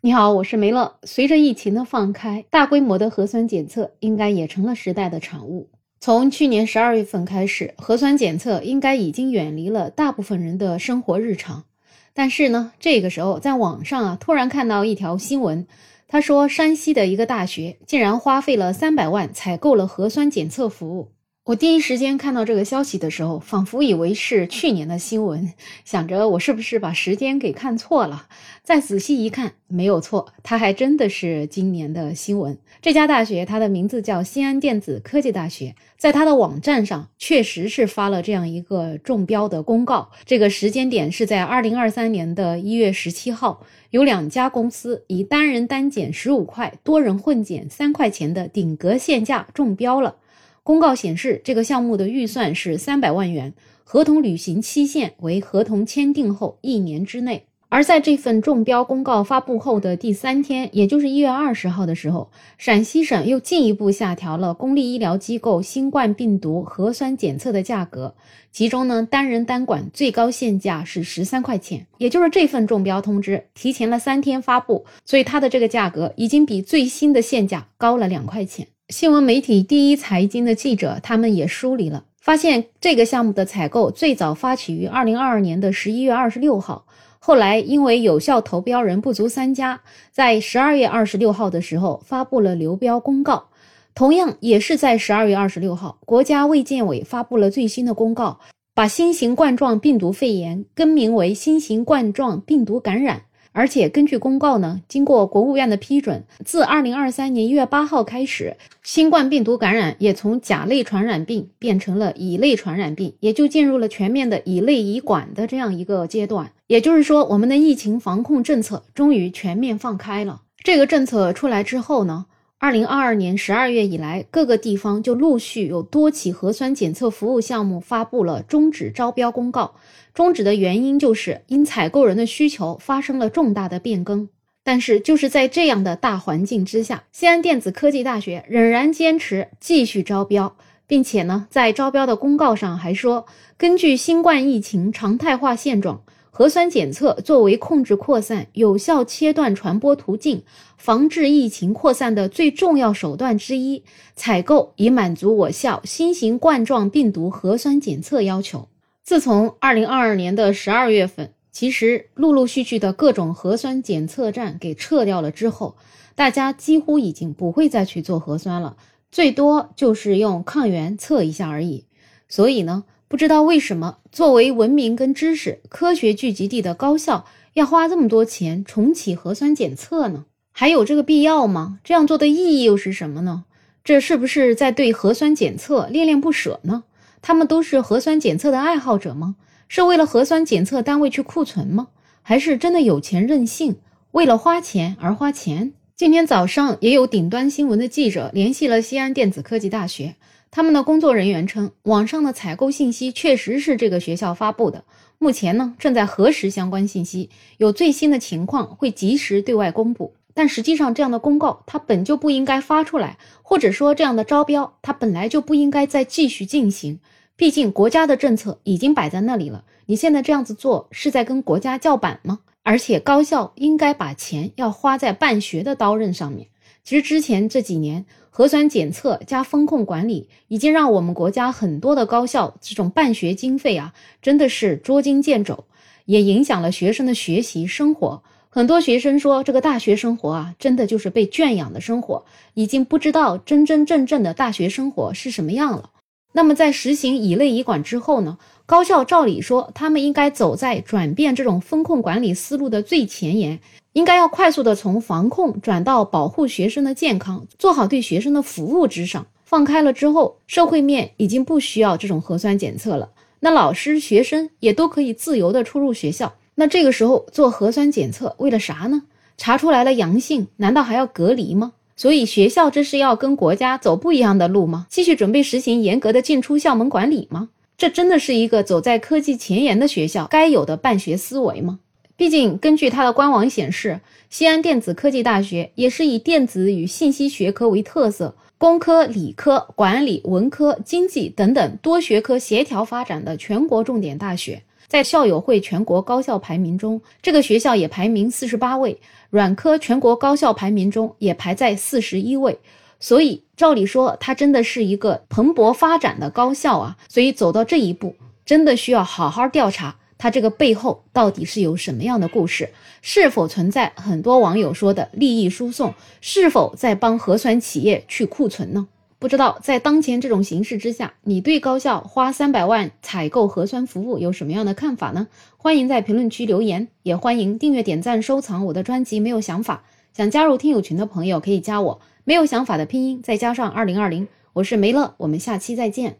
你好，我是梅乐。随着疫情的放开，大规模的核酸检测应该也成了时代的产物。从去年十二月份开始，核酸检测应该已经远离了大部分人的生活日常。但是呢，这个时候在网上啊，突然看到一条新闻，他说山西的一个大学竟然花费了三百万采购了核酸检测服务。我第一时间看到这个消息的时候，仿佛以为是去年的新闻，想着我是不是把时间给看错了。再仔细一看，没有错，它还真的是今年的新闻。这家大学，它的名字叫西安电子科技大学，在它的网站上确实是发了这样一个中标的公告。这个时间点是在二零二三年的一月十七号，有两家公司以单人单检十五块，多人混检三块钱的顶格限价中标了。公告显示，这个项目的预算是三百万元，合同履行期限为合同签订后一年之内。而在这份中标公告发布后的第三天，也就是一月二十号的时候，陕西省又进一步下调了公立医疗机构新冠病毒核酸检测的价格，其中呢，单人单管最高限价是十三块钱，也就是这份中标通知提前了三天发布，所以它的这个价格已经比最新的限价高了两块钱。新闻媒体第一财经的记者，他们也梳理了，发现这个项目的采购最早发起于二零二二年的十一月二十六号，后来因为有效投标人不足三家，在十二月二十六号的时候发布了流标公告。同样也是在十二月二十六号，国家卫健委发布了最新的公告，把新型冠状病毒肺炎更名为新型冠状病毒感染。而且根据公告呢，经过国务院的批准，自二零二三年一月八号开始，新冠病毒感染也从甲类传染病变成了乙类传染病，也就进入了全面的乙类乙管的这样一个阶段。也就是说，我们的疫情防控政策终于全面放开了。这个政策出来之后呢？二零二二年十二月以来，各个地方就陆续有多起核酸检测服务项目发布了终止招标公告。终止的原因就是因采购人的需求发生了重大的变更。但是就是在这样的大环境之下，西安电子科技大学仍然坚持继续招标，并且呢，在招标的公告上还说，根据新冠疫情常态化现状。核酸检测作为控制扩散、有效切断传播途径、防治疫情扩散的最重要手段之一，采购以满足我校新型冠状病毒核酸检测要求。自从二零二二年的十二月份，其实陆陆续续的各种核酸检测站给撤掉了之后，大家几乎已经不会再去做核酸了，最多就是用抗原测一下而已。所以呢？不知道为什么，作为文明跟知识、科学聚集地的高校，要花这么多钱重启核酸检测呢？还有这个必要吗？这样做的意义又是什么呢？这是不是在对核酸检测恋恋不舍呢？他们都是核酸检测的爱好者吗？是为了核酸检测单位去库存吗？还是真的有钱任性，为了花钱而花钱？今天早上也有顶端新闻的记者联系了西安电子科技大学。他们的工作人员称，网上的采购信息确实是这个学校发布的。目前呢，正在核实相关信息，有最新的情况会及时对外公布。但实际上，这样的公告它本就不应该发出来，或者说这样的招标它本来就不应该再继续进行。毕竟国家的政策已经摆在那里了，你现在这样子做是在跟国家叫板吗？而且高校应该把钱要花在办学的刀刃上面。其实之前这几年，核酸检测加风控管理，已经让我们国家很多的高校这种办学经费啊，真的是捉襟见肘，也影响了学生的学习生活。很多学生说，这个大学生活啊，真的就是被圈养的生活，已经不知道真真正正的大学生活是什么样了。那么在实行乙类乙管之后呢？高校照理说，他们应该走在转变这种风控管理思路的最前沿，应该要快速的从防控转到保护学生的健康，做好对学生的服务之上。放开了之后，社会面已经不需要这种核酸检测了，那老师、学生也都可以自由的出入学校。那这个时候做核酸检测为了啥呢？查出来了阳性，难道还要隔离吗？所以学校这是要跟国家走不一样的路吗？继续准备实行严格的进出校门管理吗？这真的是一个走在科技前沿的学校该有的办学思维吗？毕竟，根据它的官网显示，西安电子科技大学也是以电子与信息学科为特色，工科、理科、管理、文科、经济等等多学科协调发展的全国重点大学。在校友会全国高校排名中，这个学校也排名四十八位，软科全国高校排名中也排在四十一位。所以照理说，它真的是一个蓬勃发展的高校啊。所以走到这一步，真的需要好好调查它这个背后到底是有什么样的故事，是否存在很多网友说的利益输送，是否在帮核酸企业去库存呢？不知道在当前这种形势之下，你对高校花三百万采购核酸服务有什么样的看法呢？欢迎在评论区留言，也欢迎订阅、点赞、收藏我的专辑。没有想法，想加入听友群的朋友可以加我。没有想法的拼音再加上二零二零，我是梅乐，我们下期再见。